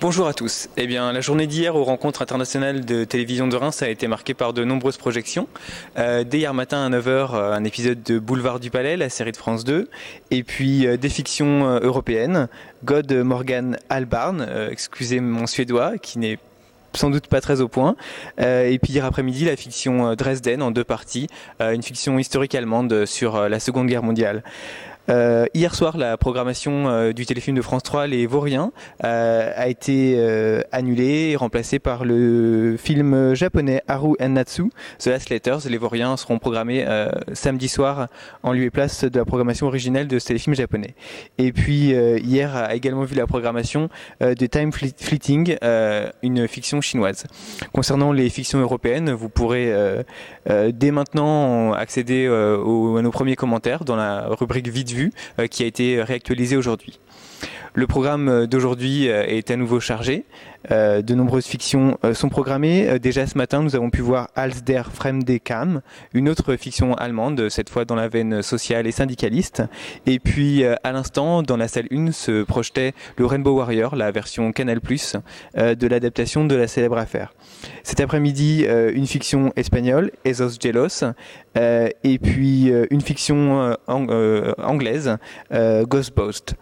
Bonjour à tous. Eh bien, la journée d'hier aux rencontres internationales de télévision de Reims a été marquée par de nombreuses projections. Euh, dès hier matin à 9h, euh, un épisode de Boulevard du Palais, la série de France 2, et puis euh, des fictions européennes. God Morgan Albarn, excusez mon suédois, qui n'est sans doute pas très au point. Et puis hier après-midi, la fiction Dresden en deux parties, une fiction historique allemande sur la Seconde Guerre mondiale. Euh, hier soir, la programmation euh, du téléfilm de France 3, Les Vauriens, euh, a été annulée et remplacée par le film japonais Haru Natsu, The Last Letters. Les Vauriens seront programmés samedi soir en lieu et place de la programmation originelle de ce téléfilm japonais. Et puis hier a également vu la programmation de Time Fle- Fleeting, une fiction chinoise. Concernant les fictions européennes, vous pourrez dès maintenant accéder à nos premiers commentaires dans la rubrique Euh, qui a été réactualisée aujourd'hui. Le programme euh, d'aujourd'hui euh, est à nouveau chargé. Euh, de nombreuses fictions euh, sont programmées. Euh, déjà ce matin, nous avons pu voir Als der Fremde Kam, une autre fiction allemande, cette fois dans la veine sociale et syndicaliste. Et puis à l'instant, dans la salle 1, se projetait le Rainbow Warrior, la version Canal+, de l'adaptation de la célèbre affaire. Cet après-midi, une fiction espagnole, Esos Gelos, et puis une fiction ang- anglaise, Ghostbost.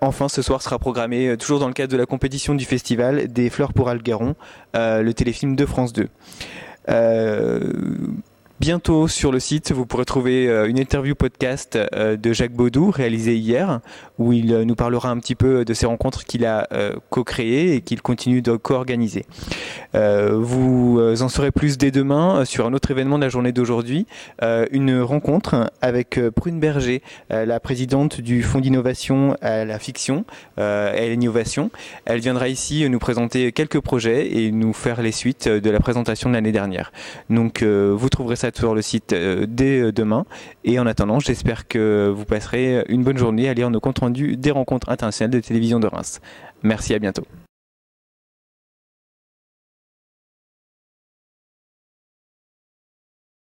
Enfin, ce soir sera programmé, toujours dans le cadre de la compétition du festival, des Fleurs pour Algaron, euh, le téléfilm de France 2. Euh, bientôt sur le site, vous pourrez trouver euh, une interview podcast euh, de Jacques Baudou réalisée hier, où il euh, nous parlera un petit peu de ces rencontres qu'il a co-créées et qu'il continue de co-organiser. Vous en saurez plus dès demain sur un autre événement de la journée d'aujourd'hui, une rencontre avec Prune Berger, la présidente du Fonds d'innovation à la fiction et à l'innovation. Elle viendra ici nous présenter quelques projets et nous faire les suites de la présentation de l'année dernière. Donc vous trouverez ça sur le site euh, dès euh, demain. Et en attendant, j'espère que vous passerez une bonne journée à lire nos comptes rendus des rencontres internationales de télévision de Reims. Merci, à bientôt.